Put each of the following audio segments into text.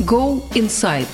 Go Inside.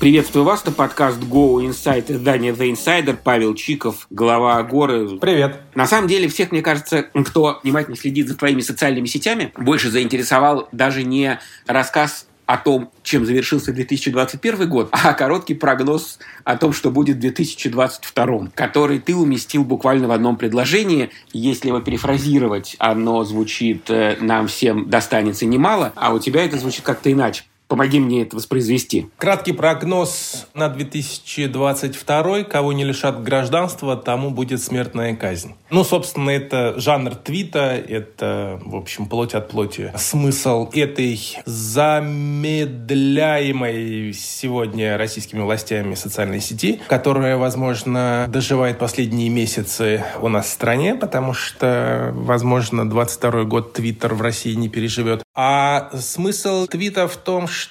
Приветствую вас, это подкаст Go Insight издание The Insider, Павел Чиков, глава Агоры. Привет. На самом деле, всех, мне кажется, кто внимательно следит за твоими социальными сетями, больше заинтересовал даже не рассказ о том, чем завершился 2021 год, а короткий прогноз о том, что будет в 2022, который ты уместил буквально в одном предложении. Если его перефразировать, оно звучит э, «нам всем достанется немало», а у тебя это звучит как-то иначе. Помоги мне это воспроизвести. Краткий прогноз на 2022. Кого не лишат гражданства, тому будет смертная казнь. Ну, собственно, это жанр твита, это, в общем, плоть от плоти. Смысл этой замедляемой сегодня российскими властями социальной сети, которая, возможно, доживает последние месяцы у нас в стране, потому что, возможно, 22 год Твиттер в России не переживет. А смысл твита в том, что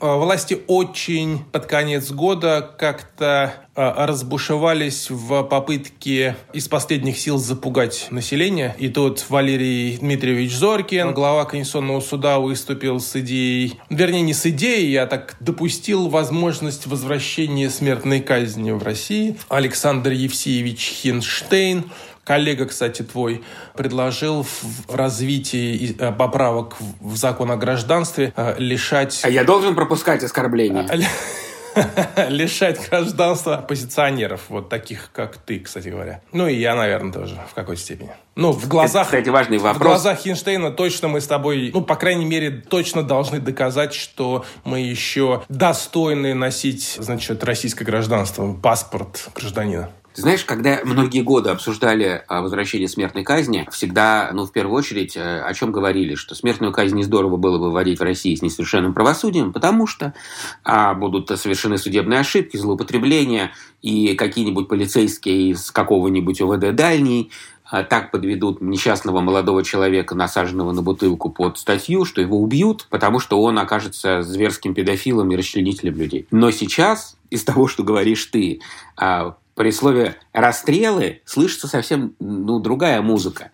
э, власти очень под конец года как-то э, разбушевались в попытке из последних сил запугать население. И тут Валерий Дмитриевич Зоркин, глава Конституционного суда, выступил с идеей, вернее, не с идеей, я так допустил возможность возвращения смертной казни в России. Александр Евсеевич Хинштейн коллега, кстати, твой, предложил в развитии э, поправок в закон о гражданстве э, лишать... А я должен пропускать оскорбления? лишать гражданства оппозиционеров, вот таких, как ты, кстати говоря. Ну и я, наверное, тоже в какой-то степени. Ну, в глазах... Это, кстати, важный вопрос. В глазах Хинштейна точно мы с тобой, ну, по крайней мере, точно должны доказать, что мы еще достойны носить, значит, российское гражданство, паспорт гражданина. Ты знаешь, когда многие годы обсуждали а, возвращение смертной казни, всегда, ну, в первую очередь, э, о чем говорили, что смертную казнь не здорово было бы вводить в России с несовершенным правосудием, потому что а, будут совершены судебные ошибки, злоупотребления, и какие-нибудь полицейские из какого-нибудь ОВД дальний а, так подведут несчастного молодого человека, насаженного на бутылку под статью, что его убьют, потому что он окажется зверским педофилом и расчленителем людей. Но сейчас, из того, что говоришь ты, а, при слове «расстрелы» слышится совсем ну, другая музыка.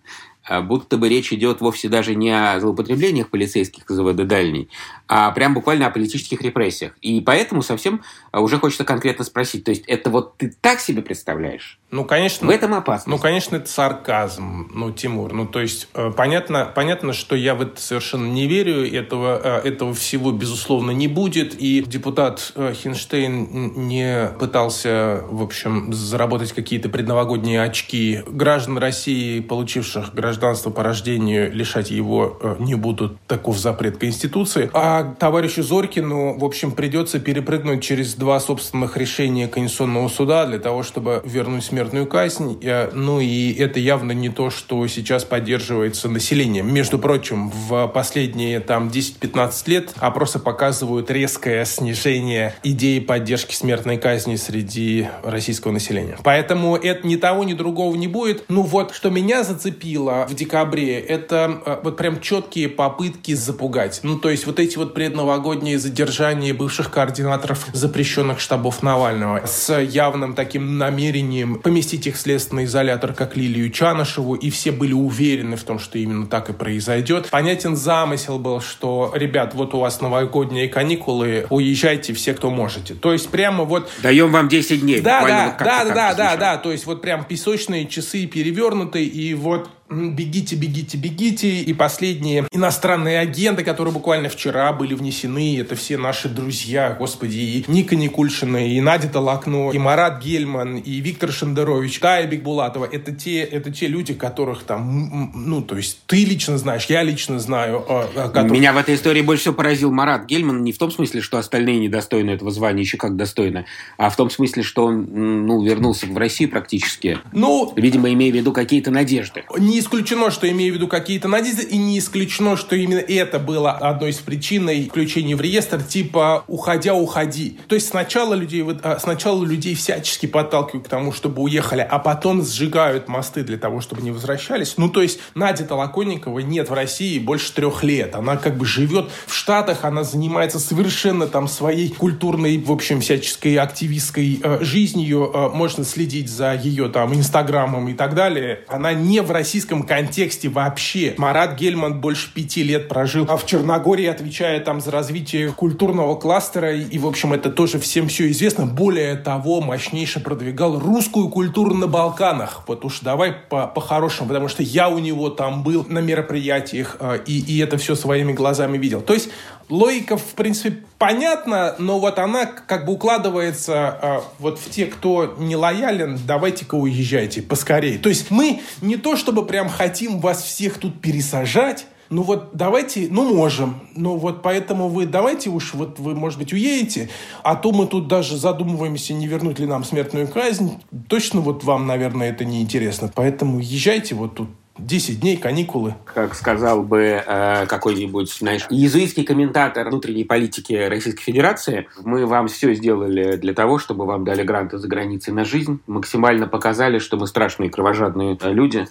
А будто бы речь идет вовсе даже не о злоупотреблениях полицейских из ВД дальний, а прям буквально о политических репрессиях. И поэтому совсем а, уже хочется конкретно спросить, то есть это вот ты так себе представляешь? Ну, конечно. В этом опасно. Ну, конечно, это сарказм, ну, Тимур. Ну, то есть, э, понятно, понятно, что я в это совершенно не верю, этого, э, этого всего, безусловно, не будет. И депутат э, Хинштейн не пытался, в общем, заработать какие-то предновогодние очки граждан России, получивших гражданство по рождению, лишать его не будут. Таков запрет Конституции. А товарищу Зорькину, в общем, придется перепрыгнуть через два собственных решения Конституционного суда для того, чтобы вернуть смертную казнь. Ну и это явно не то, что сейчас поддерживается населением. Между прочим, в последние там 10-15 лет опросы показывают резкое снижение идеи поддержки смертной казни среди российского населения. Поэтому это ни того, ни другого не будет. Ну вот, что меня зацепило в декабре, это э, вот прям четкие попытки запугать. Ну то есть вот эти вот предновогодние задержания бывших координаторов запрещенных штабов Навального с явным таким намерением поместить их в следственный изолятор, как Лилию Чанышеву, и все были уверены в том, что именно так и произойдет. Понятен замысел был, что, ребят, вот у вас новогодние каникулы, уезжайте все, кто можете. То есть прямо вот... Даем вам 10 дней. Да, да, вот да, да, да, да, то есть вот прям песочные часы перевернуты, и вот бегите, бегите, бегите. И последние иностранные агенты, которые буквально вчера были внесены, это все наши друзья, господи, и Ника Никульшина, и Надя Талакно, и Марат Гельман, и Виктор Шендерович, Тая Бекбулатова. Это те, это те люди, которых там, ну, то есть ты лично знаешь, я лично знаю. А, а, которых... Меня в этой истории больше всего поразил Марат Гельман не в том смысле, что остальные недостойны этого звания, еще как достойны, а в том смысле, что он, ну, вернулся в Россию практически. Ну, видимо, имея в виду какие-то надежды. Не не исключено, что имею в виду какие-то надежды, и не исключено, что именно это было одной из причин включения в реестр, типа «уходя, уходи». То есть сначала людей, а, сначала людей всячески подталкивают к тому, чтобы уехали, а потом сжигают мосты для того, чтобы не возвращались. Ну, то есть Надя Толоконникова нет в России больше трех лет. Она как бы живет в Штатах, она занимается совершенно там своей культурной, в общем, всяческой активистской э, жизнью. Э, можно следить за ее там инстаграмом и так далее. Она не в российском российском контексте вообще. Марат Гельман больше пяти лет прожил а в Черногории, отвечая там за развитие культурного кластера. И, в общем, это тоже всем все известно. Более того, мощнейше продвигал русскую культуру на Балканах. Вот уж давай по-хорошему, по потому что я у него там был на мероприятиях э, и, и это все своими глазами видел. То есть логика, в принципе, понятна, но вот она как бы укладывается э, вот в те, кто не лоялен, давайте-ка уезжайте поскорее. То есть мы не то чтобы прям хотим вас всех тут пересажать, ну вот давайте, ну можем, ну вот поэтому вы давайте уж, вот вы, может быть, уедете, а то мы тут даже задумываемся, не вернуть ли нам смертную казнь. Точно вот вам, наверное, это не интересно. Поэтому езжайте вот тут 10 дней каникулы. Как сказал бы э, какой-нибудь, знаешь, иезуитский комментатор внутренней политики Российской Федерации, мы вам все сделали для того, чтобы вам дали гранты за границей на жизнь, максимально показали, что мы страшные кровожадные люди.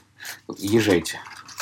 Езжайте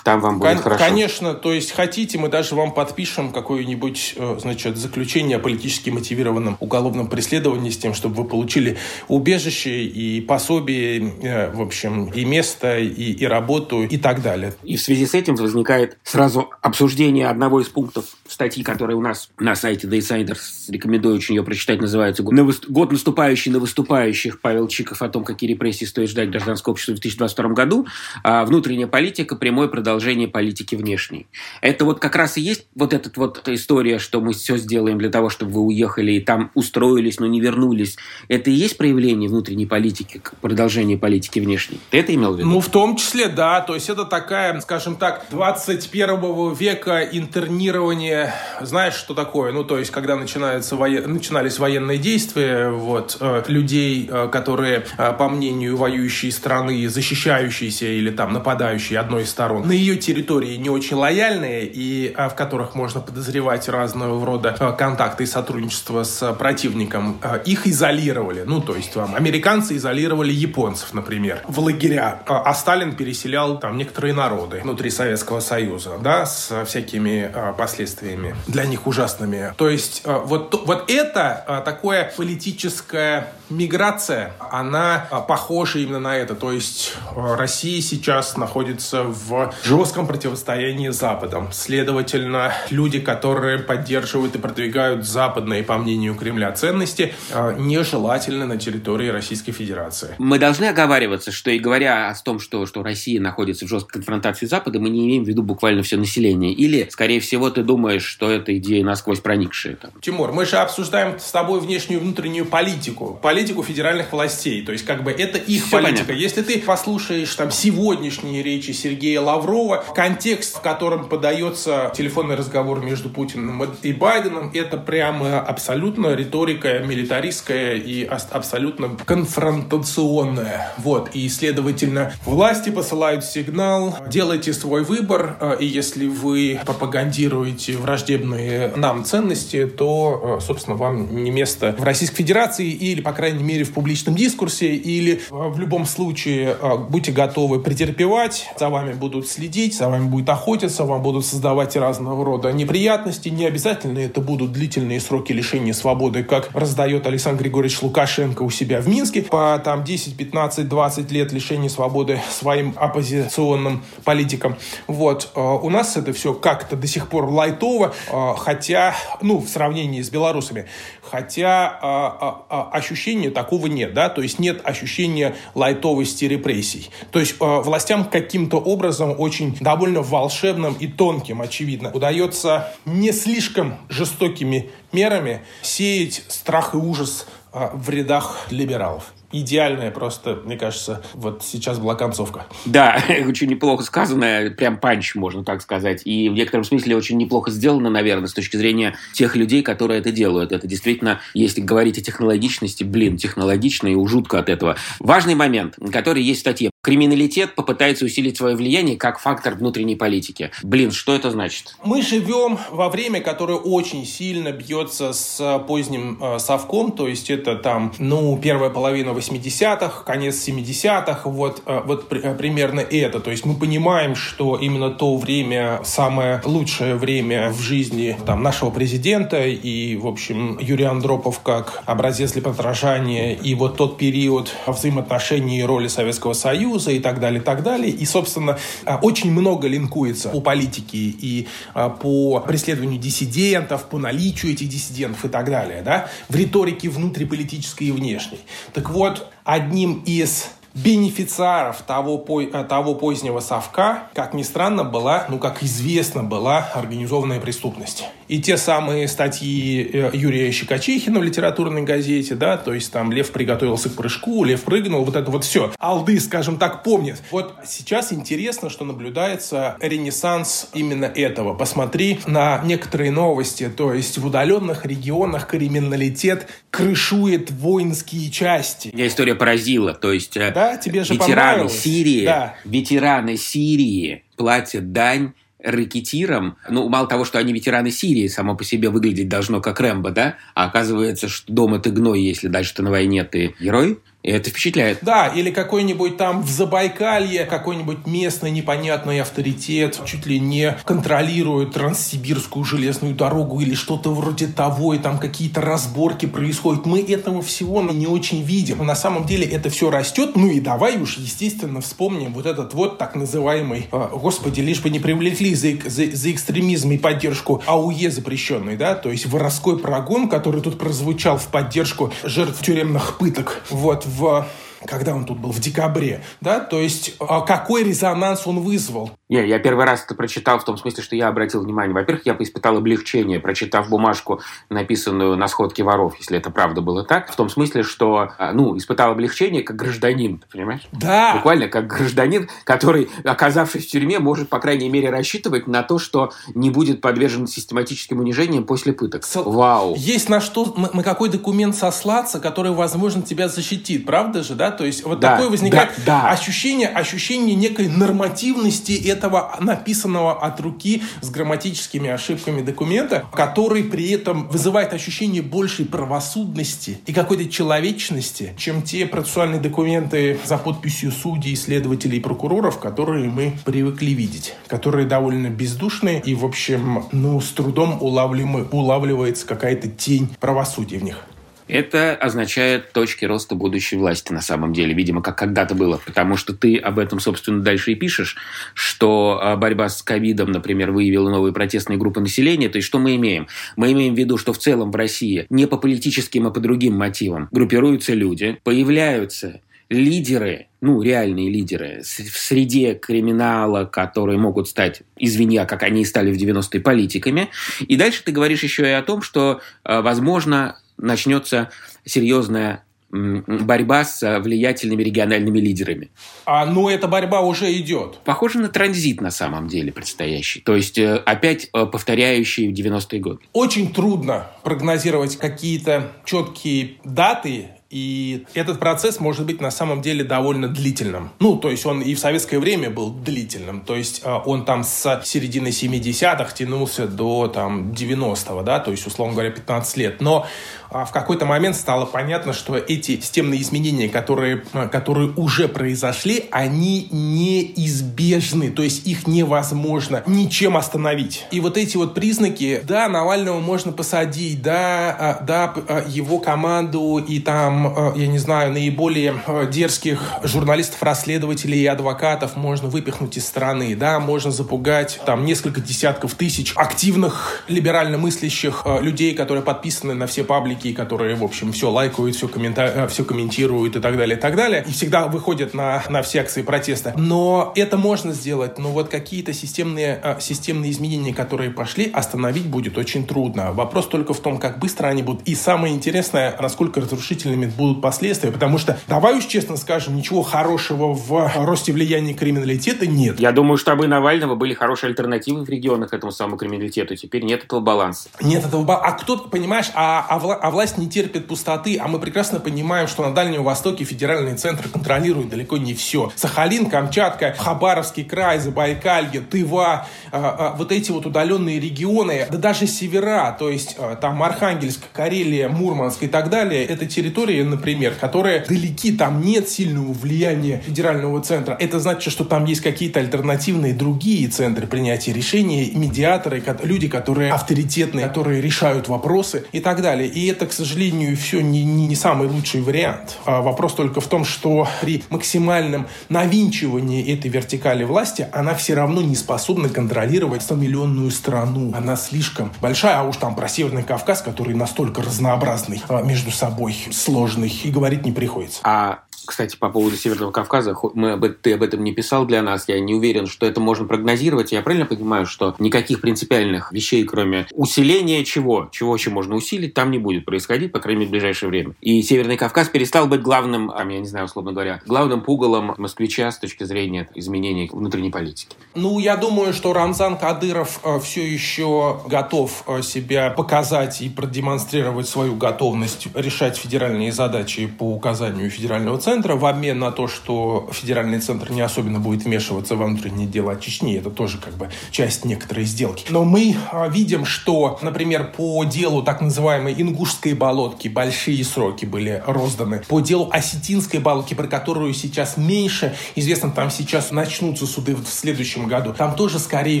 там вам будет Кон- хорошо. Конечно, то есть хотите, мы даже вам подпишем какое-нибудь, э, значит, заключение о политически мотивированном уголовном преследовании с тем, чтобы вы получили убежище и пособие, э, в общем, и место, и, и работу, и так далее. И в связи с этим возникает сразу обсуждение одного из пунктов статьи, которая у нас на сайте The Insiders, рекомендую очень ее прочитать, называется «Год наступающий на выступающих» Павел Чиков о том, какие репрессии стоит ждать гражданского общества в 2022 году. А внутренняя политика, прямой продолжение продолжение политики внешней. Это вот как раз и есть вот эта вот история, что мы все сделаем для того, чтобы вы уехали и там устроились, но не вернулись. Это и есть проявление внутренней политики, продолжение политики внешней. Ты это имел в виду? Ну, в том числе, да. То есть это такая, скажем так, 21 века интернирование. Знаешь, что такое? Ну, то есть, когда начинаются воен... начинались военные действия, вот, э, людей, э, которые, э, по мнению воюющей страны, защищающиеся или там нападающие одной из сторон, на ее территории не очень лояльные и а, в которых можно подозревать разного рода а, контакты и сотрудничество с противником, а, их изолировали. Ну, то есть там американцы изолировали японцев, например, в лагеря, а Сталин переселял там некоторые народы внутри Советского Союза, да, с всякими последствиями для них ужасными. То есть вот, вот это такое политическое миграция, она похожа именно на это. То есть Россия сейчас находится в жестком противостоянии с Западом. Следовательно, люди, которые поддерживают и продвигают западные, по мнению Кремля, ценности, а, нежелательны на территории Российской Федерации. Мы должны оговариваться, что и говоря о том, что, что Россия находится в жесткой конфронтации с Западом, мы не имеем в виду буквально все население. Или, скорее всего, ты думаешь, что это идея насквозь проникшая. Там. Тимур, мы же обсуждаем с тобой внешнюю и внутреннюю политику. Политику федеральных властей. То есть, как бы, это их все политика. Понятно. Если ты послушаешь там сегодняшние речи Сергея Лаврова, Лаврова. Контекст, в котором подается телефонный разговор между Путиным и Байденом, это прямо абсолютно риторика милитаристская и абсолютно конфронтационная. Вот. И, следовательно, власти посылают сигнал, делайте свой выбор, э, и если вы пропагандируете враждебные нам ценности, то, э, собственно, вам не место в Российской Федерации или, по крайней мере, в публичном дискурсе, или э, в любом случае будьте готовы претерпевать, за вами будут следить следить, за вами будет охотиться, вам будут создавать разного рода неприятности. Не обязательно это будут длительные сроки лишения свободы, как раздает Александр Григорьевич Лукашенко у себя в Минске. По там 10, 15, 20 лет лишения свободы своим оппозиционным политикам. Вот. Э, у нас это все как-то до сих пор лайтово, э, хотя, ну, в сравнении с белорусами, хотя э, ощущения такого нет, да, то есть нет ощущения лайтовости репрессий. То есть властям каким-то образом очень очень довольно волшебным и тонким, очевидно. Удается не слишком жестокими мерами сеять страх и ужас а, в рядах либералов идеальная просто, мне кажется, вот сейчас была концовка. Да, очень неплохо сказано, прям панч, можно так сказать. И в некотором смысле очень неплохо сделано, наверное, с точки зрения тех людей, которые это делают. Это действительно, если говорить о технологичности, блин, технологично и жутко от этого. Важный момент, который есть в статье. Криминалитет попытается усилить свое влияние как фактор внутренней политики. Блин, что это значит? Мы живем во время, которое очень сильно бьется с поздним э, совком, то есть это там, ну, первая половина 80-х, конец 70-х, вот, э, вот при, э, примерно это. То есть мы понимаем, что именно то время самое лучшее время в жизни там, нашего президента и, в общем, Юрий Андропов как образец для подражания и вот тот период взаимоотношений и роли Советского Союза Союза и так далее, и так далее. И, собственно, а, очень много линкуется по политике и а, по преследованию диссидентов, по наличию этих диссидентов и так далее, да, в риторике внутриполитической и внешней. Так вот, одним из бенефициаров того, э, того позднего совка, как ни странно, была, ну, как известно, была организованная преступность. И те самые статьи э, Юрия Щекочихина в литературной газете, да, то есть там Лев приготовился к прыжку, Лев прыгнул, вот это вот все. Алды, скажем так, помнят. Вот сейчас интересно, что наблюдается ренессанс именно этого. Посмотри на некоторые новости, то есть в удаленных регионах криминалитет крышует воинские части. Меня история поразила, то есть да? Да, тебе же ветераны Сирии, да. ветераны Сирии платят дань рэкетирам, ну, мало того, что они ветераны Сирии, само по себе выглядеть должно как Рэмбо, да, а оказывается, что дома ты гной, если дальше ты на войне ты герой, и это впечатляет. Да, или какой-нибудь там в Забайкалье какой-нибудь местный непонятный авторитет чуть ли не контролирует Транссибирскую железную дорогу или что-то вроде того, и там какие-то разборки происходят. Мы этого всего не очень видим. Но на самом деле это все растет. Ну и давай уж, естественно, вспомним вот этот вот так называемый, э, господи, лишь бы не привлекли за, за, за экстремизм и поддержку АУЕ запрещенный, да, то есть воровской прогон, который тут прозвучал в поддержку жертв тюремных пыток. Вот, в когда он тут был, в декабре, да, то есть а какой резонанс он вызвал. Не, я первый раз это прочитал в том смысле, что я обратил внимание. Во-первых, я испытал облегчение, прочитав бумажку, написанную на сходке воров, если это правда было так, в том смысле, что, а, ну, испытал облегчение как гражданин, понимаешь? Да. Буквально как гражданин, который, оказавшись в тюрьме, может, по крайней мере, рассчитывать на то, что не будет подвержен систематическим унижениям после пыток. С... Вау. Есть на что, на какой документ сослаться, который, возможно, тебя защитит, правда же, да? То есть вот да, такое возникает да, да. ощущение, ощущение некой нормативности этого написанного от руки с грамматическими ошибками документа, который при этом вызывает ощущение большей правосудности и какой-то человечности, чем те процессуальные документы за подписью судей, следователей и прокуроров, которые мы привыкли видеть, которые довольно бездушные и, в общем, ну, с трудом улавливаемы, улавливается какая-то тень правосудия в них. Это означает точки роста будущей власти на самом деле, видимо, как когда-то было, потому что ты об этом, собственно, дальше и пишешь, что а, борьба с ковидом, например, выявила новые протестные группы населения. То есть что мы имеем? Мы имеем в виду, что в целом в России не по политическим, а по другим мотивам группируются люди, появляются лидеры, ну, реальные лидеры в среде криминала, которые могут стать, извини, а как они и стали в 90-е политиками. И дальше ты говоришь еще и о том, что, а, возможно, начнется серьезная борьба с влиятельными региональными лидерами. А, ну, эта борьба уже идет. Похоже на транзит на самом деле предстоящий. То есть, э, опять э, повторяющий 90-е годы. Очень трудно прогнозировать какие-то четкие даты и этот процесс может быть на самом деле довольно длительным. Ну, то есть он и в советское время был длительным. То есть а, он там с середины 70-х тянулся до там 90-го, да, то есть, условно говоря, 15 лет. Но в какой-то момент стало понятно, что эти системные изменения, которые, а, которые уже произошли, они неизбежны. То есть их невозможно ничем остановить. И вот эти вот признаки, да, Навального можно посадить, да, да, его команду и там Э, я не знаю, наиболее э, дерзких журналистов, расследователей и адвокатов можно выпихнуть из страны, да, можно запугать там несколько десятков тысяч активных либерально мыслящих э, людей, которые подписаны на все паблики, и которые, в общем, все лайкают, все, коммента... все комментируют и так далее, и так далее, и всегда выходят на, на все акции протеста. Но это можно сделать, но вот какие-то системные, системные изменения, которые пошли, остановить будет очень трудно. Вопрос только в том, как быстро они будут. И самое интересное, насколько разрушительными будут последствия, потому что, давай уж честно скажем, ничего хорошего в росте влияния криминалитета нет. Я думаю, штабы Навального были хорошие альтернативы в регионах этому самому криминалитету. Теперь нет этого баланса. Нет этого баланса. А кто, понимаешь, а, а, а власть не терпит пустоты, а мы прекрасно понимаем, что на Дальнем Востоке федеральные центры контролируют далеко не все. Сахалин, Камчатка, Хабаровский край, Забайкалье, Тыва, а, а, вот эти вот удаленные регионы, да даже севера, то есть а, там Архангельск, Карелия, Мурманск и так далее, это территории например, которые далеки, там нет сильного влияния федерального центра, это значит, что там есть какие-то альтернативные другие центры принятия решений, медиаторы, люди, которые авторитетные, которые решают вопросы и так далее. И это это, к сожалению, все не, не, не самый лучший вариант. А вопрос только в том, что при максимальном навинчивании этой вертикали власти она все равно не способна контролировать 100-миллионную страну. Она слишком большая, а уж там про Северный Кавказ, который настолько разнообразный а, между собой, сложный, и говорить не приходится. А кстати, по поводу Северного Кавказа, мы ты об этом не писал для нас, я не уверен, что это можно прогнозировать. Я правильно понимаю, что никаких принципиальных вещей, кроме усиления чего, чего еще можно усилить, там не будет происходить, по крайней мере, в ближайшее время. И Северный Кавказ перестал быть главным, там, я не знаю, условно говоря, главным пугалом москвича с точки зрения изменения внутренней политики. Ну, я думаю, что Рамзан Кадыров э, все еще готов э, себя показать и продемонстрировать свою готовность решать федеральные задачи по указанию федерального центра в обмен на то, что федеральный центр не особенно будет вмешиваться во внутренние дела Чечни. Это тоже как бы часть некоторой сделки. Но мы а, видим, что, например, по делу так называемой Ингушской болотки большие сроки были розданы. По делу Осетинской болотки, про которую сейчас меньше известно, там сейчас начнутся суды в следующем году. Там тоже, скорее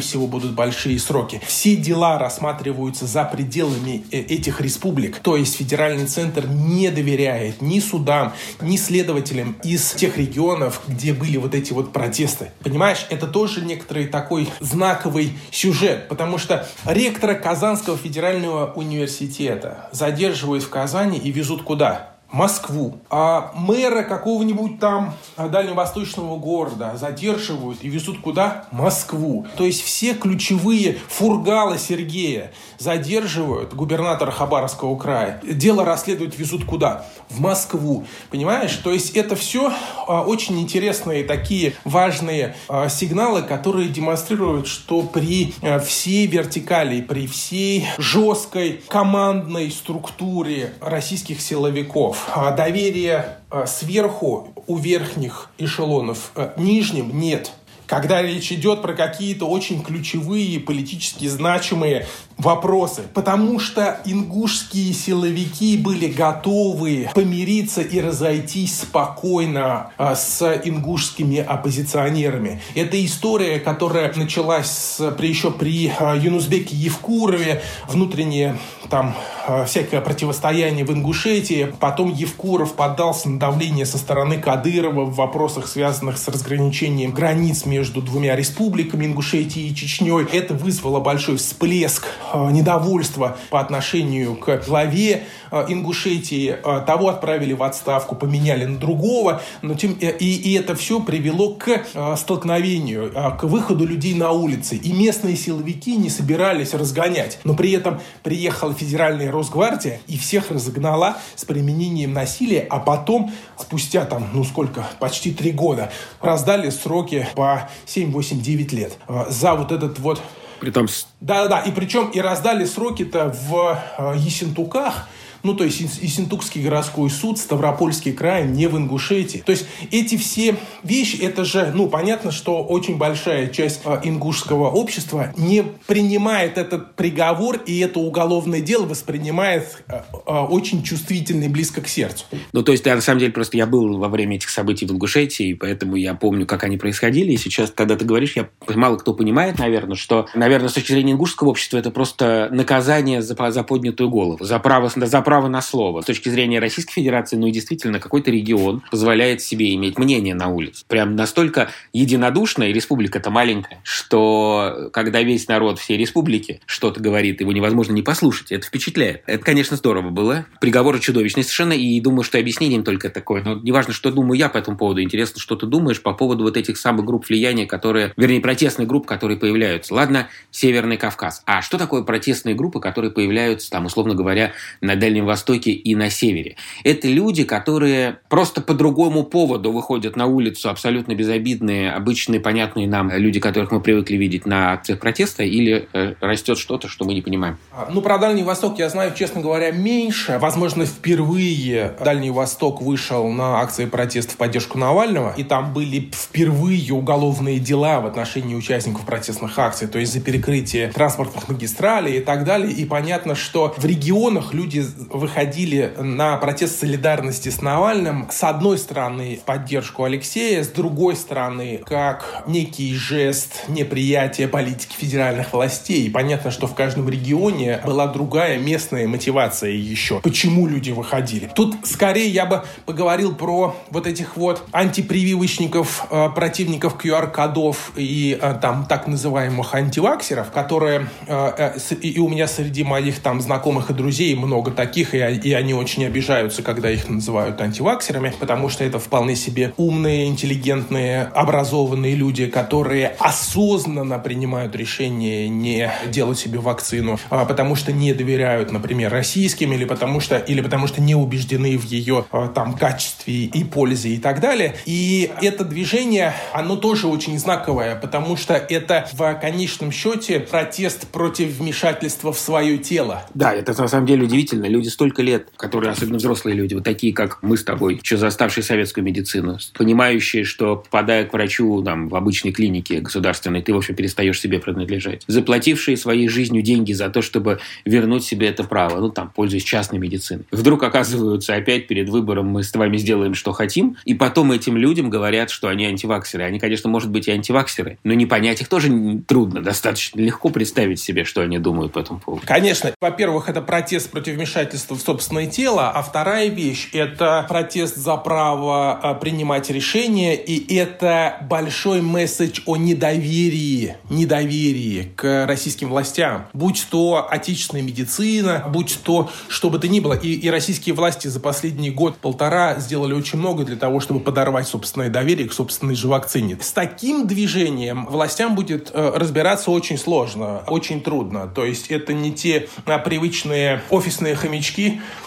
всего, будут большие сроки. Все дела рассматриваются за пределами э, этих республик. То есть федеральный центр не доверяет ни судам, ни следователям из тех регионов, где были вот эти вот протесты. Понимаешь, это тоже некоторый такой знаковый сюжет, потому что ректора Казанского федерального университета задерживают в Казани и везут куда? Москву, а мэра какого-нибудь там а, дальневосточного города задерживают и везут куда? Москву. То есть все ключевые фургалы Сергея задерживают губернатора Хабаровского края. Дело расследуют, везут куда? В Москву. Понимаешь? То есть это все а, очень интересные такие важные а, сигналы, которые демонстрируют, что при а, всей вертикали, при всей жесткой командной структуре российских силовиков доверия а, сверху у верхних эшелонов нижним нет. Когда речь идет про какие-то очень ключевые политически значимые вопросы, потому что ингушские силовики были готовы помириться и разойтись спокойно а, с ингушскими оппозиционерами. Это история, которая началась с, при, еще при а, Юнузбеке Евкурове, внутреннее там а, всякое противостояние в Ингушетии. Потом Евкуров поддался на давление со стороны Кадырова в вопросах, связанных с разграничением границ между двумя республиками Ингушетии и Чечней. Это вызвало большой всплеск Э, недовольство по отношению к главе э, Ингушетии. Э, того отправили в отставку, поменяли на другого. Но тем, и, и это все привело к столкновению, к выходу людей на улицы. И местные силовики не собирались разгонять. Но при этом приехала федеральная Росгвардия и всех разогнала с применением насилия, а потом, спустя там, ну сколько, почти три года, раздали сроки по 7, 8, 9 лет. За вот этот вот Притом... Да-да-да, и причем и раздали сроки-то в э, Ессентуках, ну, то есть Ессентукский городской суд, Ставропольский край, не в Ингушетии. То есть эти все вещи, это же, ну, понятно, что очень большая часть э, ингушского общества не принимает этот приговор и это уголовное дело воспринимает э, э, очень чувствительно и близко к сердцу. Ну, то есть, да, на самом деле, просто я был во время этих событий в Ингушетии, поэтому я помню, как они происходили. И сейчас, когда ты говоришь, я мало кто понимает, наверное, что, наверное, с точки зрения ингушского общества, это просто наказание за, за поднятую голову, за право, за право право на слово. С точки зрения Российской Федерации, ну и действительно, какой-то регион позволяет себе иметь мнение на улице. Прям настолько единодушно, и республика-то маленькая, что когда весь народ всей республики что-то говорит, его невозможно не послушать. Это впечатляет. Это, конечно, здорово было. Приговоры чудовищные совершенно, и думаю, что объяснением только такое. Но неважно, что думаю я по этому поводу. Интересно, что ты думаешь по поводу вот этих самых групп влияния, которые, вернее, протестных групп, которые появляются. Ладно, Северный Кавказ. А что такое протестные группы, которые появляются там, условно говоря, на Дальнем Дальнем Востоке и на Севере. Это люди, которые просто по другому поводу выходят на улицу, абсолютно безобидные, обычные, понятные нам люди, которых мы привыкли видеть на акциях протеста, или э, растет что-то, что мы не понимаем? А, ну, про Дальний Восток я знаю, честно говоря, меньше. Возможно, впервые Дальний Восток вышел на акции протеста в поддержку Навального, и там были впервые уголовные дела в отношении участников протестных акций, то есть за перекрытие транспортных магистралей и так далее. И понятно, что в регионах люди выходили на протест солидарности с Навальным, с одной стороны, в поддержку Алексея, с другой стороны, как некий жест неприятия политики федеральных властей. И понятно, что в каждом регионе была другая местная мотивация еще. Почему люди выходили? Тут скорее я бы поговорил про вот этих вот антипрививочников, э, противников QR-кодов и э, там так называемых антиваксеров, которые э, и у меня среди моих там знакомых и друзей много таких, и, и они очень обижаются, когда их называют антиваксерами, потому что это вполне себе умные, интеллигентные, образованные люди, которые осознанно принимают решение не делать себе вакцину, а потому что не доверяют, например, российским, или потому что, или потому что не убеждены в ее а, там качестве и пользе и так далее. И это движение, оно тоже очень знаковое, потому что это в конечном счете протест против вмешательства в свое тело. Да, это на самом деле удивительно. Люди столько лет, которые, особенно взрослые люди, вот такие, как мы с тобой, еще заставшие советскую медицину, понимающие, что попадая к врачу там, в обычной клинике государственной, ты, в общем, перестаешь себе принадлежать. Заплатившие своей жизнью деньги за то, чтобы вернуть себе это право, ну, там, пользуясь частной медициной. Вдруг оказываются опять перед выбором, мы с вами сделаем, что хотим, и потом этим людям говорят, что они антиваксеры. Они, конечно, может быть, и антиваксеры, но не понять их тоже трудно, достаточно легко представить себе, что они думают по этому поводу. Конечно. Во-первых, это протест против вмешательства в собственное тело, а вторая вещь – это протест за право а, принимать решения, и это большой месседж о недоверии, недоверии к российским властям. Будь то отечественная медицина, будь то что бы то ни было. И, и российские власти за последний год-полтора сделали очень много для того, чтобы подорвать собственное доверие к собственной же вакцине. С таким движением властям будет э, разбираться очень сложно, очень трудно. То есть это не те а, привычные офисные хомячки,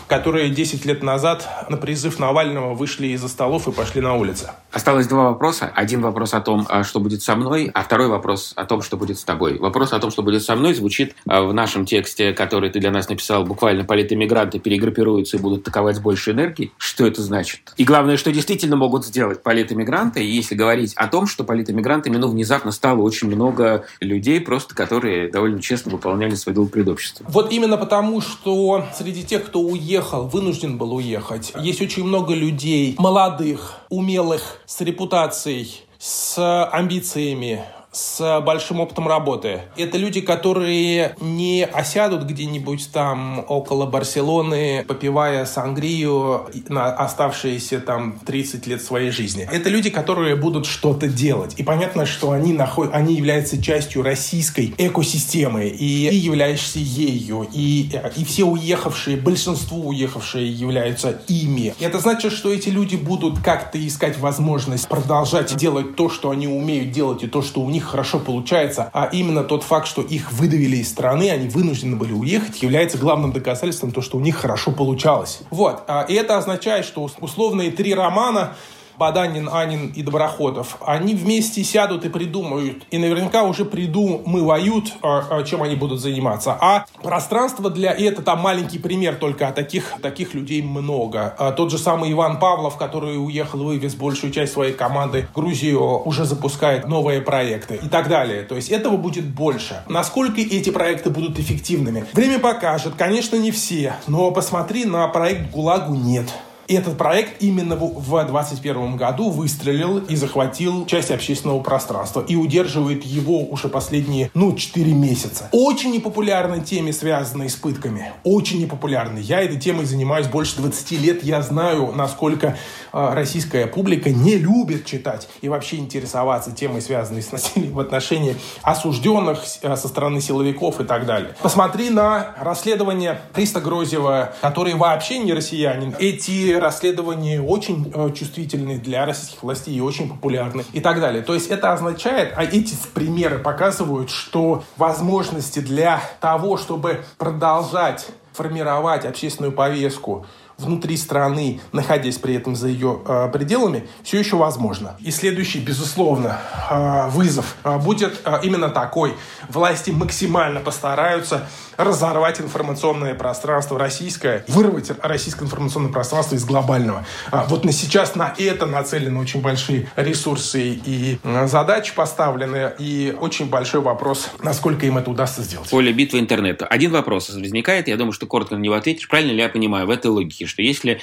которые 10 лет назад на призыв Навального вышли из-за столов и пошли на улицы. Осталось два вопроса. Один вопрос о том, а, что будет со мной, а второй вопрос о том, что будет с тобой. Вопрос о том, что будет со мной, звучит а, в нашем тексте, который ты для нас написал, буквально политэмигранты перегруппируются и будут атаковать с большей энергией. Что это значит? И главное, что действительно могут сделать политэмигранты, если говорить о том, что политэмигрантами, ну, внезапно стало очень много людей, просто которые довольно честно выполняли свой долг перед обществом. Вот именно потому, что среди тех, кто уехал вынужден был уехать. Есть очень много людей, молодых, умелых, с репутацией, с амбициями, с большим опытом работы. Это люди, которые не осядут где-нибудь там около Барселоны, попивая сангрию на оставшиеся там 30 лет своей жизни. Это люди, которые будут что-то делать. И понятно, что они, наход... они являются частью российской экосистемы, и ты являешься ею, и, и все уехавшие, большинство уехавшие являются ими. И это значит, что эти люди будут как-то искать возможность продолжать делать то, что они умеют делать, и то, что у них них хорошо получается, а именно тот факт, что их выдавили из страны, они вынуждены были уехать, является главным доказательством того, что у них хорошо получалось. Вот. А, и это означает, что условные три романа Баданин, Анин и Доброходов, они вместе сядут и придумают, и наверняка уже придумывают, а, а, чем они будут заниматься. А пространство для... И это там маленький пример только, а таких, таких людей много. А тот же самый Иван Павлов, который уехал, вывез большую часть своей команды в Грузию, уже запускает новые проекты и так далее. То есть этого будет больше. Насколько эти проекты будут эффективными? Время покажет. Конечно, не все. Но посмотри на проект «ГУЛАГу» нет. Этот проект именно в 2021 году выстрелил и захватил часть общественного пространства и удерживает его уже последние, ну, 4 месяца. Очень непопулярной теме, связанной с пытками. Очень непопулярной. Я этой темой занимаюсь больше 20 лет. Я знаю, насколько э, российская публика не любит читать и вообще интересоваться темой, связанной с насилием в отношении осужденных э, со стороны силовиков и так далее. Посмотри на расследование Христа Грозева, который вообще не россиянин. Эти расследования очень э, чувствительны для российских властей и очень популярны и так далее. То есть это означает, а эти примеры показывают, что возможности для того, чтобы продолжать формировать общественную повестку внутри страны, находясь при этом за ее э, пределами, все еще возможно. И следующий, безусловно, э, вызов э, будет э, именно такой. Власти максимально постараются разорвать информационное пространство российское, вырвать российское информационное пространство из глобального. А вот на сейчас на это нацелены очень большие ресурсы и задачи поставлены, и очень большой вопрос, насколько им это удастся сделать. Поле битвы интернета. Один вопрос возникает, я думаю, что коротко на него ответишь. Правильно ли я понимаю в этой логике, что если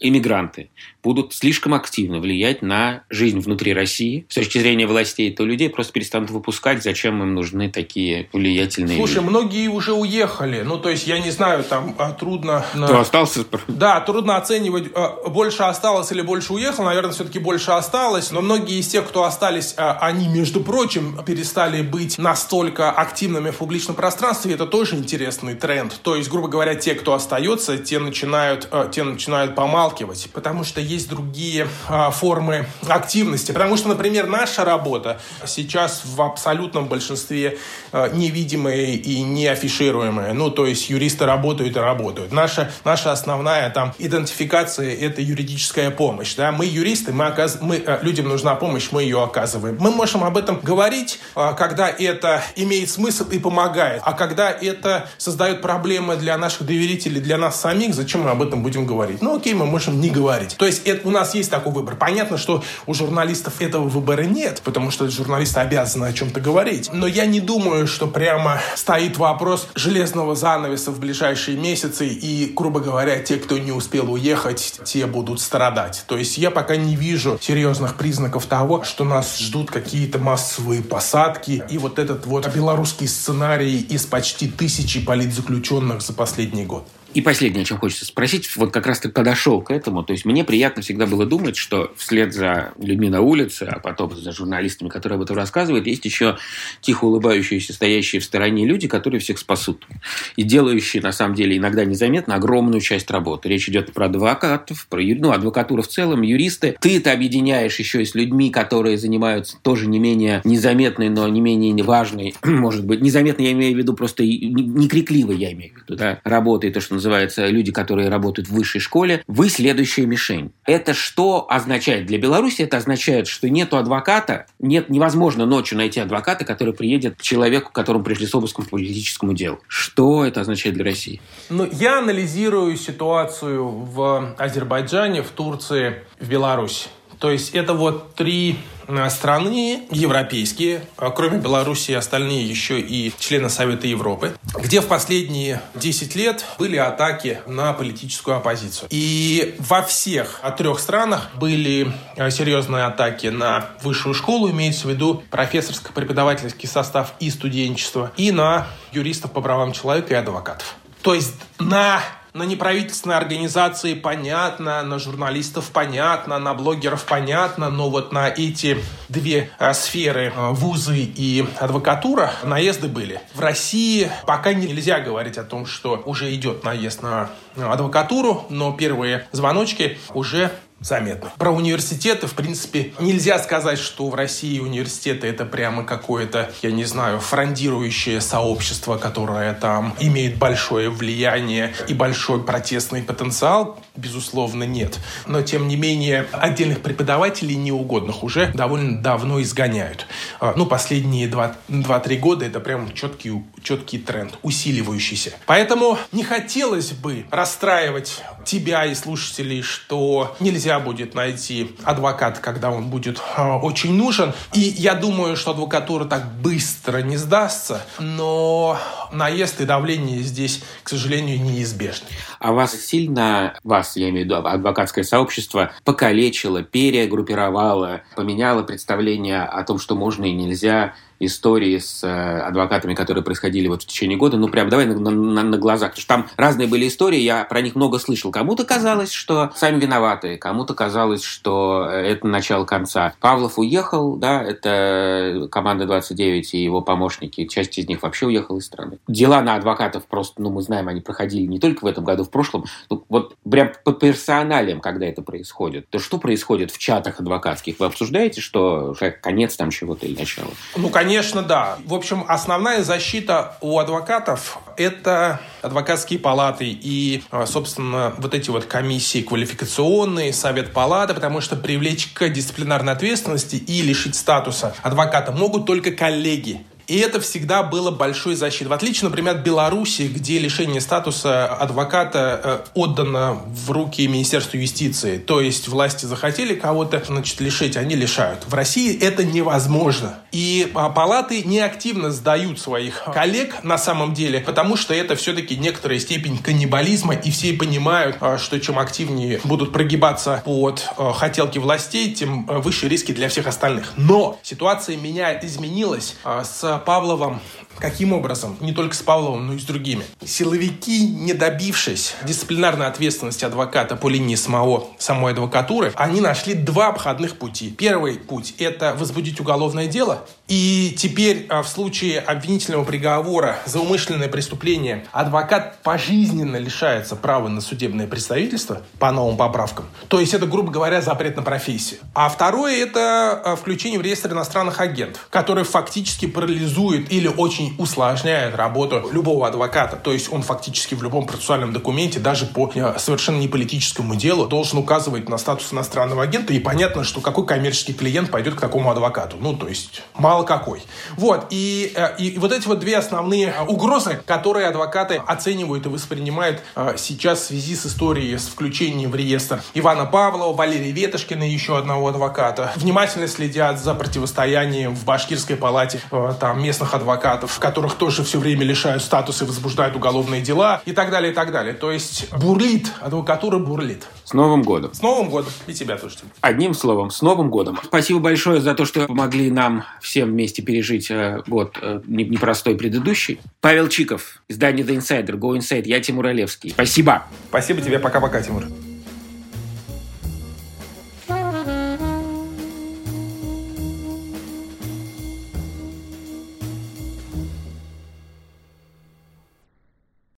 иммигранты будут слишком активно влиять на жизнь внутри России с точки зрения властей, то людей просто перестанут выпускать. Зачем им нужны такие влиятельные Слушай, люди? многие уже уехали. Ну, то есть, я не знаю, там а, трудно... Кто остался? Да, трудно оценивать, а, больше осталось или больше уехало. Наверное, все-таки больше осталось. Но многие из тех, кто остались, а, они, между прочим, перестали быть настолько активными в публичном пространстве. Это тоже интересный тренд. То есть, грубо говоря, те, кто остается, те начинают, те начинают помалкивать. Потому что есть другие а, формы активности. Потому что, например, наша работа сейчас в абсолютном большинстве а, невидимая и не афишируемая. Ну, то есть юристы работают и работают. Наша, наша основная там идентификация – это юридическая помощь. Да? Мы юристы, мы, оказ... мы, а, людям нужна помощь, мы ее оказываем. Мы можем об этом говорить, когда это имеет смысл и помогает. А когда это создает проблемы для наших доверителей, для нас самих, зачем мы об этом будем говорить? Ну, окей, мы можем не говорить. То есть это, у нас есть такой выбор. Понятно, что у журналистов этого выбора нет, потому что журналисты обязаны о чем-то говорить. Но я не думаю, что прямо стоит вопрос железного занавеса в ближайшие месяцы, и, грубо говоря, те, кто не успел уехать, те будут страдать. То есть я пока не вижу серьезных признаков того, что нас ждут какие-то массовые посадки, и вот этот вот белорусский сценарий из почти тысячи политзаключенных за последний год. И последнее, о чем хочется спросить, вот как раз ты подошел к этому. То есть мне приятно всегда было думать, что вслед за людьми на улице, а потом за журналистами, которые об этом рассказывают, есть еще тихо улыбающиеся, стоящие в стороне люди, которые всех спасут. И делающие, на самом деле, иногда незаметно огромную часть работы. Речь идет про адвокатов, про ну, адвокатуру в целом, юристы. Ты это объединяешь еще и с людьми, которые занимаются тоже не менее незаметной, но не менее важной, может быть, незаметной, я имею в виду просто не крикливой, я имею в виду, да, работой, то, что люди, которые работают в высшей школе, вы следующая мишень. Это что означает? Для Беларуси это означает, что нету адвоката, нет, невозможно ночью найти адвоката, который приедет к человеку, которому пришли с обыском к политическому делу. Что это означает для России? Ну, я анализирую ситуацию в Азербайджане, в Турции, в Беларуси. То есть это вот три э, страны европейские, а кроме Беларуси, остальные еще и члены Совета Европы, где в последние 10 лет были атаки на политическую оппозицию. И во всех трех странах были э, серьезные атаки на высшую школу, имеется в виду профессорско-преподавательский состав и студенчество, и на юристов по правам человека и адвокатов. То есть на на неправительственные организации понятно, на журналистов понятно, на блогеров понятно, но вот на эти две а, сферы, а, вузы и адвокатура, наезды были. В России пока нельзя говорить о том, что уже идет наезд на адвокатуру, но первые звоночки уже заметны. Про университеты, в принципе, нельзя сказать, что в России университеты это прямо какое-то, я не знаю, фрондирующее сообщество, которое там имеет большое влияние и большой протестный потенциал. Безусловно, нет. Но, тем не менее, отдельных преподавателей неугодных уже довольно давно изгоняют. А, ну, последние 2-3 года это прям четкий, четкий тренд, усиливающийся. Поэтому не хотелось бы расстраивать тебя и слушателей, что нельзя будет найти адвоката, когда он будет э, очень нужен. И я думаю, что адвокатура так быстро не сдастся, но наезд и давление здесь, к сожалению, неизбежны. А вас сильно, вас, я имею в виду, адвокатское сообщество покалечило, перегруппировало, поменяло представление о том, что можно и нельзя истории с э, адвокатами, которые происходили вот в течение года, ну, прям давай на, на, на глазах. Потому что там разные были истории, я про них много слышал. Кому-то казалось, что сами виноваты, кому-то казалось, что э, это начало конца. Павлов уехал, да, это команда 29 и его помощники, часть из них вообще уехала из страны. Дела на адвокатов просто, ну, мы знаем, они проходили не только в этом году, в прошлом. Ну, вот прям по персоналиям, когда это происходит. То что происходит в чатах адвокатских? Вы обсуждаете, что конец там чего-то или начало? Ну, конечно, да. В общем, основная защита у адвокатов это адвокатские палаты и, собственно, вот эти вот комиссии квалификационные, совет палаты, потому что привлечь к дисциплинарной ответственности и лишить статуса адвоката могут только коллеги и это всегда было большой защитой. В отличие, например, от Беларуси, где лишение статуса адвоката э, отдано в руки Министерства юстиции. То есть власти захотели кого-то значит, лишить, они лишают. В России это невозможно. И а, палаты неактивно сдают своих коллег на самом деле, потому что это все-таки некоторая степень каннибализма, и все понимают, а, что чем активнее будут прогибаться под а, хотелки властей, тем выше риски для всех остальных. Но ситуация меняет, изменилась с Павловым Каким образом? Не только с Павловым, но и с другими. Силовики, не добившись дисциплинарной ответственности адвоката по линии самого, самой адвокатуры, они нашли два обходных пути. Первый путь – это возбудить уголовное дело. И теперь а, в случае обвинительного приговора за умышленное преступление адвокат пожизненно лишается права на судебное представительство по новым поправкам. То есть это, грубо говоря, запрет на профессию. А второе – это а, включение в реестр иностранных агентов, который фактически парализует или очень усложняет работу любого адвоката. То есть он фактически в любом процессуальном документе, даже по э, совершенно не политическому делу, должен указывать на статус иностранного агента. И понятно, что какой коммерческий клиент пойдет к такому адвокату. Ну, то есть мало какой. Вот. И, э, и вот эти вот две основные э, угрозы, которые адвокаты оценивают и воспринимают сейчас в связи с историей с включением в реестр Ивана Павлова, Валерия Ветошкина и еще одного адвоката. Внимательно следят за противостоянием в Башкирской палате там местных адвокатов которых тоже все время лишают статуса и возбуждают уголовные дела и так далее, и так далее. То есть бурлит, адвокатура бурлит. С Новым годом. С Новым годом. И тебя тоже. Одним словом, с Новым годом. Спасибо большое за то, что помогли нам всем вместе пережить э, год э, непростой предыдущий. Павел Чиков, издание The Insider, Go Inside, я Тимур Олевский. Спасибо. Спасибо тебе. Пока-пока, Тимур.